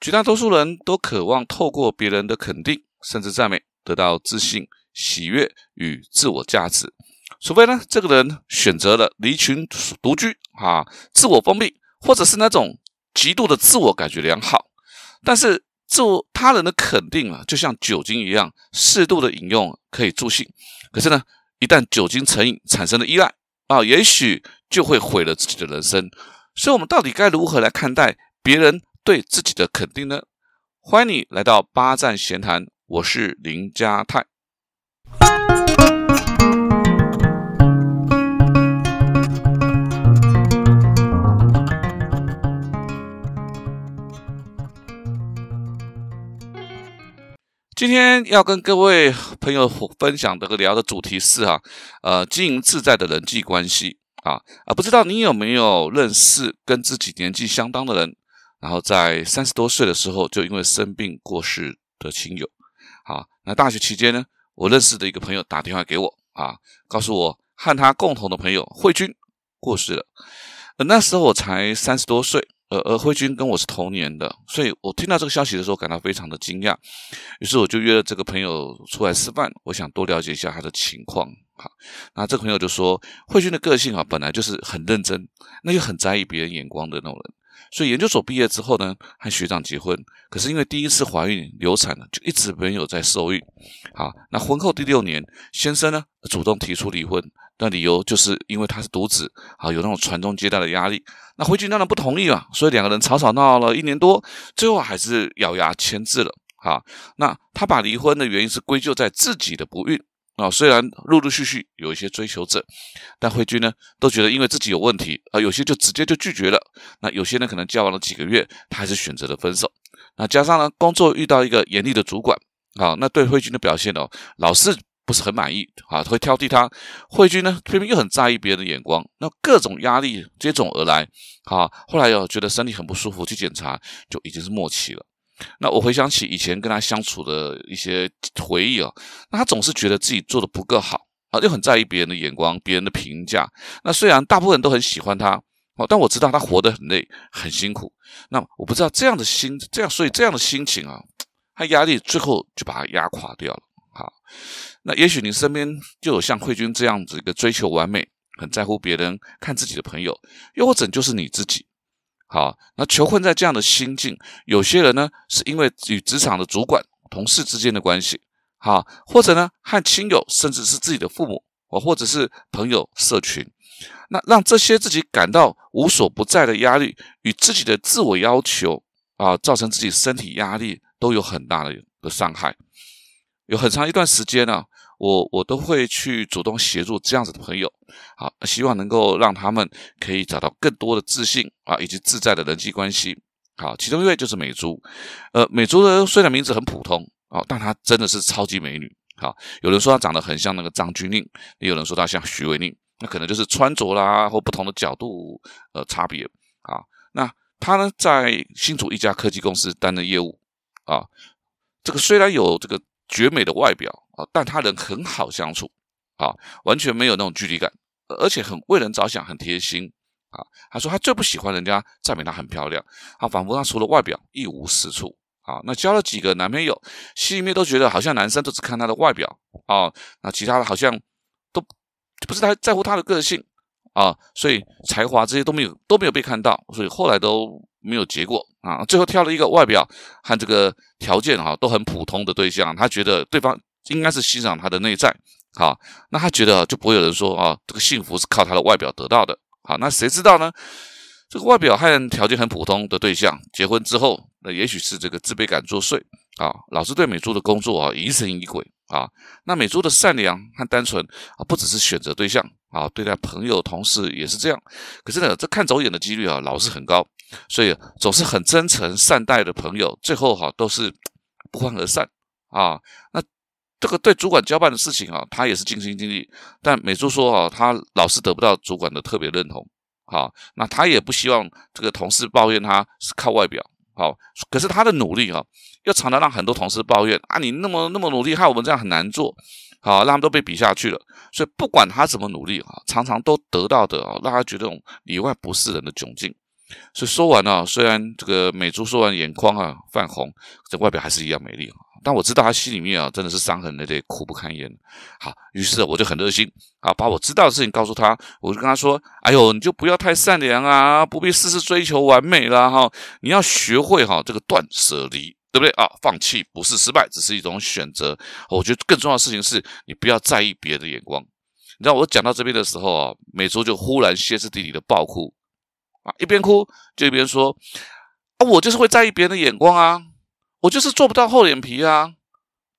绝大多数人都渴望透过别人的肯定甚至赞美，得到自信、喜悦与自我价值。除非呢，这个人选择了离群独居啊，自我封闭，或者是那种极度的自我感觉良好。但是，自他人的肯定啊，就像酒精一样，适度的饮用可以助兴。可是呢，一旦酒精成瘾，产生了依赖啊，也许就会毁了自己的人生。所以，我们到底该如何来看待别人对自己的肯定呢？欢迎你来到八站闲谈，我是林家泰。今天要跟各位朋友分享这个聊的主题是哈，呃，经营自在的人际关系啊啊，不知道你有没有认识跟自己年纪相当的人，然后在三十多岁的时候就因为生病过世的亲友。好，那大学期间呢，我认识的一个朋友打电话给我啊，告诉我和他共同的朋友慧君过世了。那时候我才三十多岁。呃，而慧君跟我是同年的，所以我听到这个消息的时候感到非常的惊讶，于是我就约了这个朋友出来吃饭，我想多了解一下他的情况。好，那这个朋友就说，慧君的个性啊，本来就是很认真，那就很在意别人眼光的那种人，所以研究所毕业之后呢，和学长结婚，可是因为第一次怀孕流产了，就一直没有再受孕。好，那婚后第六年，先生呢主动提出离婚。那理由就是因为他是独子，啊，有那种传宗接代的压力。那回去当然不同意嘛，所以两个人吵吵闹闹了一年多，最后还是咬牙签字了。啊，那他把离婚的原因是归咎在自己的不孕啊。虽然陆陆续续有一些追求者，但慧君呢都觉得因为自己有问题啊，有些就直接就拒绝了。那有些呢可能交往了几个月，他还是选择了分手。那加上呢工作遇到一个严厉的主管，啊，那对慧君的表现哦，老是。不是很满意啊，会挑剔他。慧君呢，偏偏又很在意别人的眼光，那各种压力接踵而来。啊，后来又觉得身体很不舒服，去检查就已经是末期了。那我回想起以前跟他相处的一些回忆啊，那他总是觉得自己做的不够好啊，又很在意别人的眼光、别人的评价。那虽然大部分人都很喜欢他哦，但我知道他活得很累、很辛苦。那我不知道这样的心，这样所以这样的心情啊，他压力最后就把他压垮掉了。好。那也许你身边就有像慧君这样子一个追求完美、很在乎别人看自己的朋友，又或者就是你自己。好，那囚困在这样的心境，有些人呢是因为与职场的主管、同事之间的关系，好，或者呢和亲友，甚至是自己的父母，或者是朋友、社群，那让这些自己感到无所不在的压力与自己的自我要求啊，造成自己身体压力都有很大的的伤害。有很长一段时间呢，我我都会去主动协助这样子的朋友，好，希望能够让他们可以找到更多的自信啊，以及自在的人际关系。好，其中一位就是美珠，呃，美珠呢虽然名字很普通哦，但她真的是超级美女。好，有人说她长得很像那个张钧甯，也有人说她像徐伟宁，那可能就是穿着啦或不同的角度呃差别。啊，那她呢在新竹一家科技公司担任业务啊，这个虽然有这个。绝美的外表啊，但他人很好相处啊，完全没有那种距离感，而且很为人着想，很贴心啊。他说他最不喜欢人家赞美他很漂亮，啊，仿佛他除了外表一无是处啊。那交了几个男朋友，心里面都觉得好像男生都只看他的外表啊，那其他的好像都不是太在乎他的个性啊，所以才华这些都没有都没有被看到，所以后来都。没有结果啊！最后挑了一个外表和这个条件哈都很普通的对象，他觉得对方应该是欣赏他的内在，好，那他觉得就不会有人说啊，这个幸福是靠他的外表得到的，好，那谁知道呢？这个外表和条件很普通的对象结婚之后，那也许是这个自卑感作祟啊，老是对美珠的工作啊疑神疑鬼啊。那美珠的善良和单纯啊，不只是选择对象啊，对待朋友同事也是这样。可是呢，这看走眼的几率啊，老是很高。所以总是很真诚善待的朋友，最后哈都是不欢而散啊。那这个对主管交办的事情啊，他也是尽心尽力。但美珠说啊，他老是得不到主管的特别认同。好，那他也不希望这个同事抱怨他是靠外表。好，可是他的努力啊，又常常让很多同事抱怨啊，你那么那么努力，害我们这样很难做。好，让他们都被比下去了。所以不管他怎么努力啊，常常都得到的啊，让他觉得里外不是人的窘境。所以说完了，虽然这个美珠说完眼眶啊泛红，这外表还是一样美丽啊。但我知道他心里面啊真的是伤痕累累，苦不堪言。好，于是我就很热心啊，把我知道的事情告诉他。我就跟他说：“哎呦，你就不要太善良啊，不必事事追求完美啦，哈，你要学会哈这个断舍离，对不对啊？放弃不是失败，只是一种选择。我觉得更重要的事情是你不要在意别人的眼光。你知道我讲到这边的时候啊，美珠就忽然歇斯底里的爆哭。”啊，一边哭就一边说：“啊，我就是会在意别人的眼光啊，我就是做不到厚脸皮啊，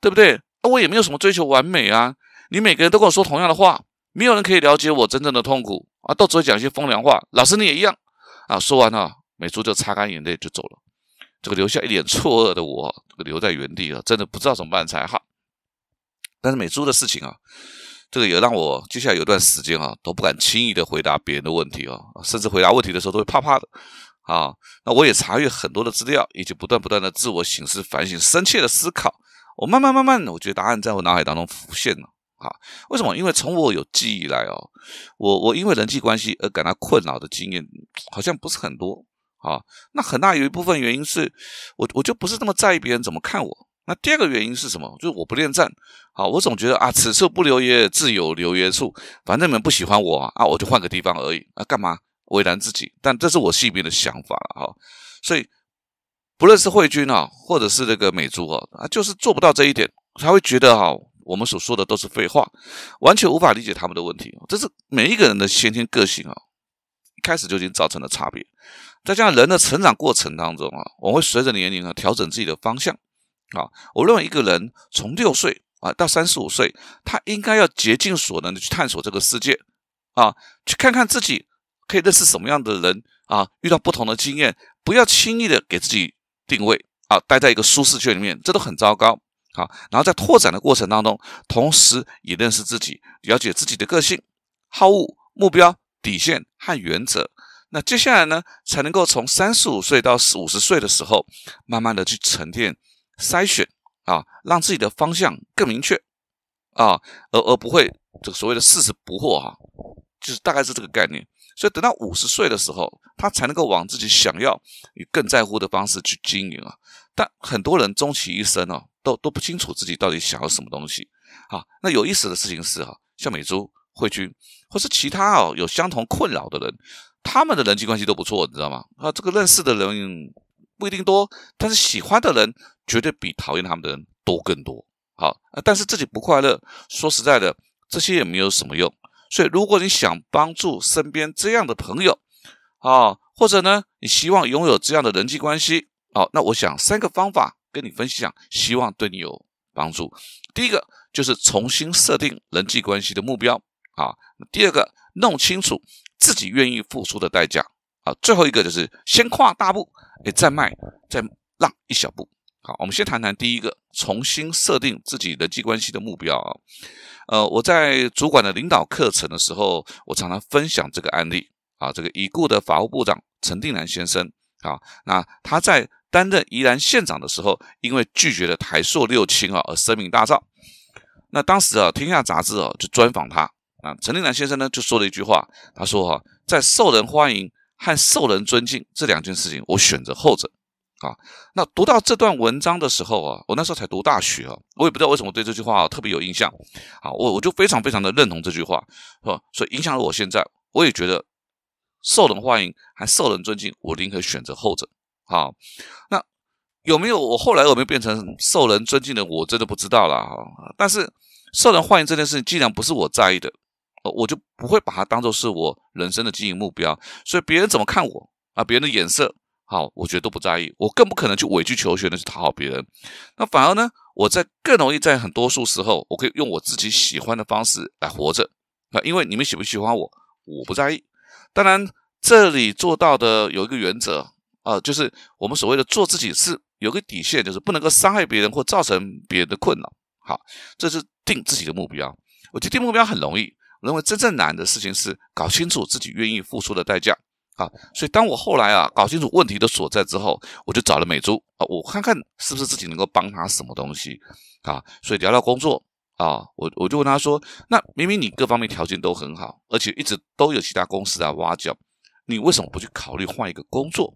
对不对？那，我也没有什么追求完美啊。你每个人都跟我说同样的话，没有人可以了解我真正的痛苦啊，都只会讲一些风凉话。老师你也一样啊。”说完了，美珠就擦干眼泪就走了，这个留下一脸错愕的我，这个留在原地了，真的不知道怎么办才好。但是美珠的事情啊。这个也让我接下来有段时间啊都不敢轻易的回答别人的问题啊，甚至回答问题的时候都会怕怕的啊。那我也查阅很多的资料，以及不断不断的自我醒思、反省、深切的思考。我慢慢慢慢的，我觉得答案在我脑海当中浮现了啊。为什么？因为从我有记忆来哦，我我因为人际关系而感到困扰的经验好像不是很多啊。那很大有一部分原因是我我就不是那么在意别人怎么看我。那第二个原因是什么？就是我不恋战，好，我总觉得啊，此处不留爷，自有留爷处。反正你们不喜欢我啊，我就换个地方而已啊，干嘛为难自己？但这是我细边的想法了哈。所以不论是慧君啊，或者是这个美珠啊，啊，就是做不到这一点，他会觉得哈，我们所说的都是废话，完全无法理解他们的问题。这是每一个人的先天个性啊，一开始就已经造成了差别。在这样人的成长过程当中啊，我会随着年龄啊调整自己的方向。啊，我认为一个人从六岁啊到三十五岁，他应该要竭尽所能的去探索这个世界，啊，去看看自己可以认识什么样的人啊，遇到不同的经验，不要轻易的给自己定位啊，待在一个舒适圈里面，这都很糟糕。好，然后在拓展的过程当中，同时也认识自己，了解自己的个性、好恶、目标、底线和原则。那接下来呢，才能够从三十五岁到四五十岁的时候，慢慢的去沉淀。筛选啊，让自己的方向更明确啊，而而不会这个所谓的四十不惑哈，就是大概是这个概念。所以等到五十岁的时候，他才能够往自己想要、与更在乎的方式去经营啊。但很多人终其一生哦，都都不清楚自己到底想要什么东西啊。那有意思的事情是哈，像美珠、慧君或是其他哦有相同困扰的人，他们的人际关系都不错，你知道吗？啊，这个认识的人。不一定多，但是喜欢的人绝对比讨厌他们的人多更多。好，但是自己不快乐，说实在的，这些也没有什么用。所以，如果你想帮助身边这样的朋友，啊，或者呢，你希望拥有这样的人际关系，好，那我想三个方法跟你分享，希望对你有帮助。第一个就是重新设定人际关系的目标，啊，第二个弄清楚自己愿意付出的代价。啊，最后一个就是先跨大步，哎，再迈，再让一小步。好，我们先谈谈第一个，重新设定自己人际关系的目标啊。呃，我在主管的领导课程的时候，我常常分享这个案例啊。这个已故的法务部长陈定南先生啊，那他在担任宜兰县长的时候，因为拒绝了台塑六轻啊而声名大噪。那当时啊，《天下杂志》啊就专访他啊，陈定南先生呢就说了一句话，他说哈，在受人欢迎。和受人尊敬这两件事情，我选择后者啊。那读到这段文章的时候啊，我那时候才读大学啊，我也不知道为什么对这句话特别有印象啊。我我就非常非常的认同这句话，是吧？所以影响了我现在，我也觉得受人欢迎还受人尊敬，我宁可选择后者。好，那有没有我后来有没有变成受人尊敬的？我真的不知道了哈。但是受人欢迎这件事情，既然不是我在意的。我就不会把它当做是我人生的经营目标，所以别人怎么看我啊，别人的眼色好，我觉得都不在意，我更不可能去委曲求全的去讨好别人。那反而呢，我在更容易在很多数时候，我可以用我自己喜欢的方式来活着啊，因为你们喜不喜欢我，我不在意。当然，这里做到的有一个原则啊，就是我们所谓的做自己是有个底线，就是不能够伤害别人或造成别人的困扰。好，这是定自己的目标。我觉得定目标很容易。我认为真正难的事情是搞清楚自己愿意付出的代价啊！所以当我后来啊搞清楚问题的所在之后，我就找了美珠啊，我看看是不是自己能够帮他什么东西啊。所以聊聊工作啊，我我就问他说：“那明明你各方面条件都很好，而且一直都有其他公司在挖角，你为什么不去考虑换一个工作？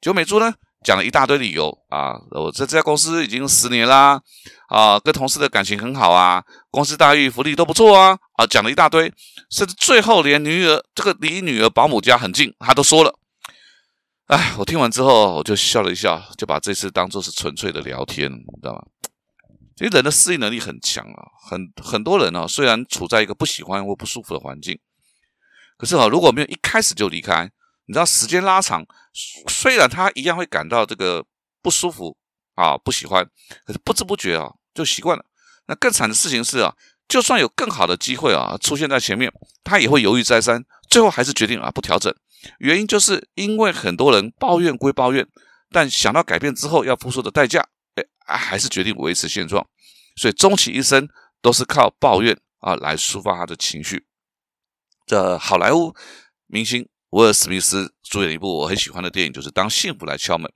九美珠呢讲了一大堆理由啊，我在这家公司已经十年啦，啊，跟同事的感情很好啊，公司待遇福利都不错啊，啊，讲了一大堆，甚至最后连女儿这个离女儿保姆家很近，他都说了。哎，我听完之后我就笑了一笑，就把这次当做是纯粹的聊天，你知道吗？其实人的适应能力很强啊，很很多人呢，虽然处在一个不喜欢或不舒服的环境。可是啊，如果没有一开始就离开，你知道时间拉长，虽然他一样会感到这个不舒服啊，不喜欢，可是不知不觉啊就习惯了。那更惨的事情是啊，就算有更好的机会啊出现在前面，他也会犹豫再三，最后还是决定啊不调整。原因就是因为很多人抱怨归抱怨，但想到改变之后要付出的代价，哎，还是决定维持现状。所以终其一生都是靠抱怨啊来抒发他的情绪。这好莱坞明星威尔史密斯主演一部我很喜欢的电影，就是《当幸福来敲门》。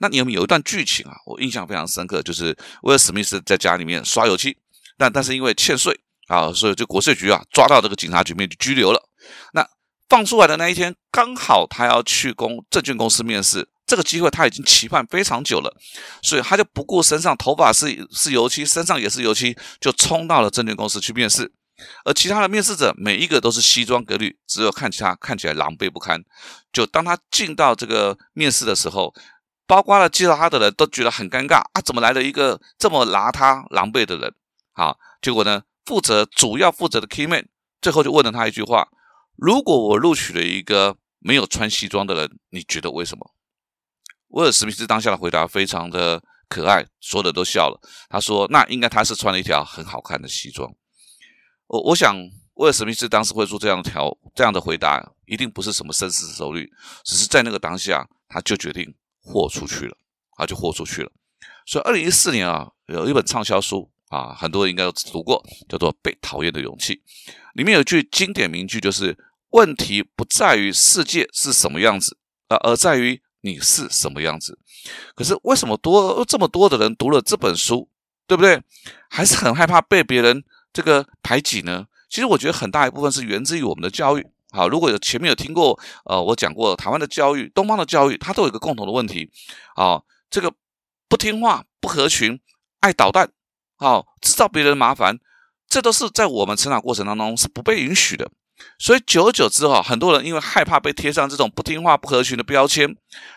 那你有没有一段剧情啊？我印象非常深刻，就是威尔史密斯在家里面刷油漆，但但是因为欠税啊，所以就国税局啊抓到这个警察局面就拘留了。那放出来的那一天，刚好他要去公证券公司面试，这个机会他已经期盼非常久了，所以他就不顾身上头发是是油漆，身上也是油漆，就冲到了证券公司去面试。而其他的面试者每一个都是西装革履，只有看起他看起来狼狈不堪。就当他进到这个面试的时候，包括了介绍他的人都觉得很尴尬啊，怎么来了一个这么邋遢、狼狈的人？好，结果呢，负责主要负责的 key man 最后就问了他一句话：如果我录取了一个没有穿西装的人，你觉得为什么？威尔史密斯当下的回答非常的可爱，所有的都笑了。他说：那应该他是穿了一条很好看的西装。我我想，威尔史密斯当时会做这样的条这样的回答，一定不是什么深思熟虑，只是在那个当下，他就决定豁出去了，他就豁出去了。所以，二零一四年啊，有一本畅销书啊，很多人应该都读过，叫做《被讨厌的勇气》。里面有句经典名句，就是“问题不在于世界是什么样子，而而在于你是什么样子”。可是，为什么多这么多的人读了这本书，对不对？还是很害怕被别人。这个排挤呢，其实我觉得很大一部分是源自于我们的教育。好，如果有前面有听过，呃，我讲过台湾的教育、东方的教育，它都有一个共同的问题。啊，这个不听话、不合群、爱捣蛋，好，制造别人的麻烦，这都是在我们成长过程当中是不被允许的。所以久而久之，哈，很多人因为害怕被贴上这种不听话、不合群的标签，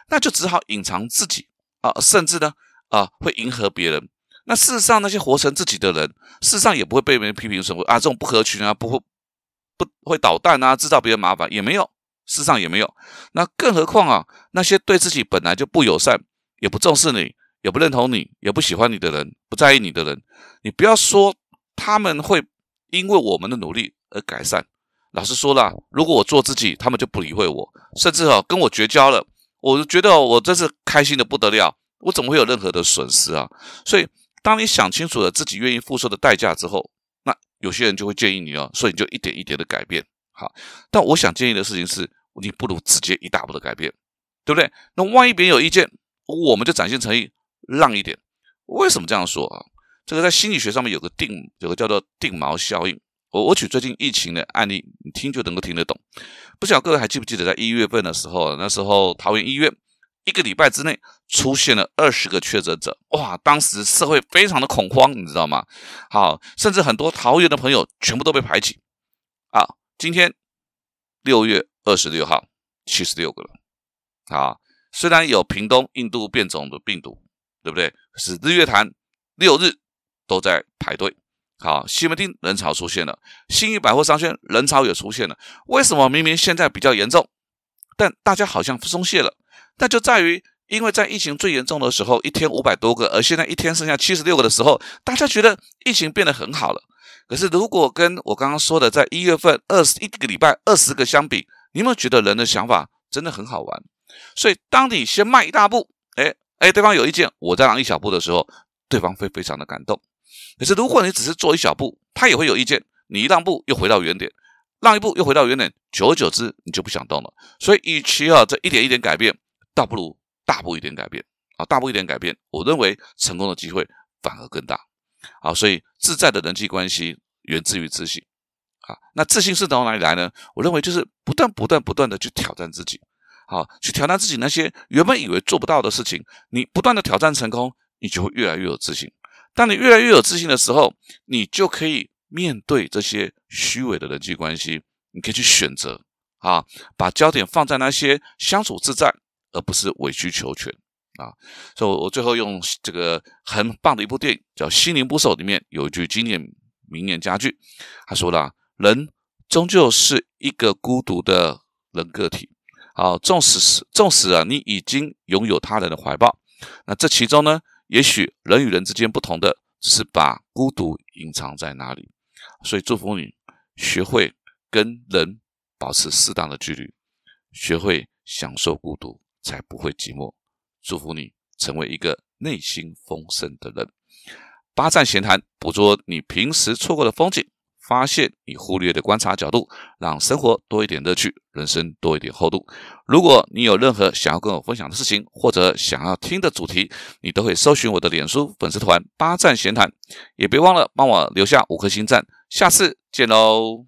那就只好隐藏自己啊，甚至呢，啊，会迎合别人。那事实上，那些活成自己的人，事实上也不会被别人批评说啊，这种不合群啊，不会不会捣蛋啊，制造别人麻烦也没有，事实上也没有。那更何况啊，那些对自己本来就不友善、也不重视你、也不认同你、也不喜欢你的人、不在意你的人，你不要说他们会因为我们的努力而改善。老实说了，如果我做自己，他们就不理会我，甚至哦跟我绝交了，我觉得我真是开心的不得了，我怎么会有任何的损失啊？所以。当你想清楚了自己愿意付出的代价之后，那有些人就会建议你哦，所以你就一点一点的改变。好，但我想建议的事情是，你不如直接一大步的改变，对不对？那万一别人有意见，我们就展现诚意，让一点。为什么这样说啊？这个在心理学上面有个定，有个叫做定锚效应。我我举最近疫情的案例，你听就能够听得懂。不晓得各位还记不记得，在一月份的时候，那时候桃园医院。一个礼拜之内出现了二十个确诊者，哇！当时社会非常的恐慌，你知道吗？好，甚至很多桃园的朋友全部都被排挤。啊，今天六月二十六号，七十六个了。啊，虽然有屏东印度变种的病毒，对不对？是日月潭六日都在排队。好，西门町人潮出现了，新义百货商圈人潮也出现了。为什么明明现在比较严重，但大家好像松懈了？那就在于，因为在疫情最严重的时候，一天五百多个，而现在一天剩下七十六个的时候，大家觉得疫情变得很好了。可是，如果跟我刚刚说的，在一月份二十一个礼拜二十个相比，你有没有觉得人的想法真的很好玩？所以，当你先迈一大步，哎哎，对方有意见，我再让一小步的时候，对方会非常的感动。可是，如果你只是做一小步，他也会有意见，你一让步又回到原点，让一步又回到原点，久而久之，你就不想动了。所以，与其啊这一点一点改变。倒不如大步一点改变啊，大步一点改变，我认为成功的机会反而更大。啊，所以自在的人际关系源自于自信啊，那自信是从哪里来呢？我认为就是不断、不断、不断的去挑战自己，好，去挑战自己那些原本以为做不到的事情，你不断的挑战成功，你就会越来越有自信。当你越来越有自信的时候，你就可以面对这些虚伪的人际关系，你可以去选择啊，把焦点放在那些相处自在，而不是委曲求全啊。所以，我最后用这个很棒的一部电影叫《心灵捕手》，里面有一句经典名言佳句，他说了。人终究是一个孤独的人个体，好，纵使是纵使啊，你已经拥有他人的怀抱，那这其中呢，也许人与人之间不同的，只是把孤独隐藏在哪里。所以祝福你，学会跟人保持适当的距离，学会享受孤独，才不会寂寞。祝福你成为一个内心丰盛的人。八站闲谈，捕捉你平时错过的风景。发现你忽略的观察角度，让生活多一点乐趣，人生多一点厚度。如果你有任何想要跟我分享的事情，或者想要听的主题，你都会搜寻我的脸书粉丝团“八站闲谈”，也别忘了帮我留下五颗星赞。下次见喽！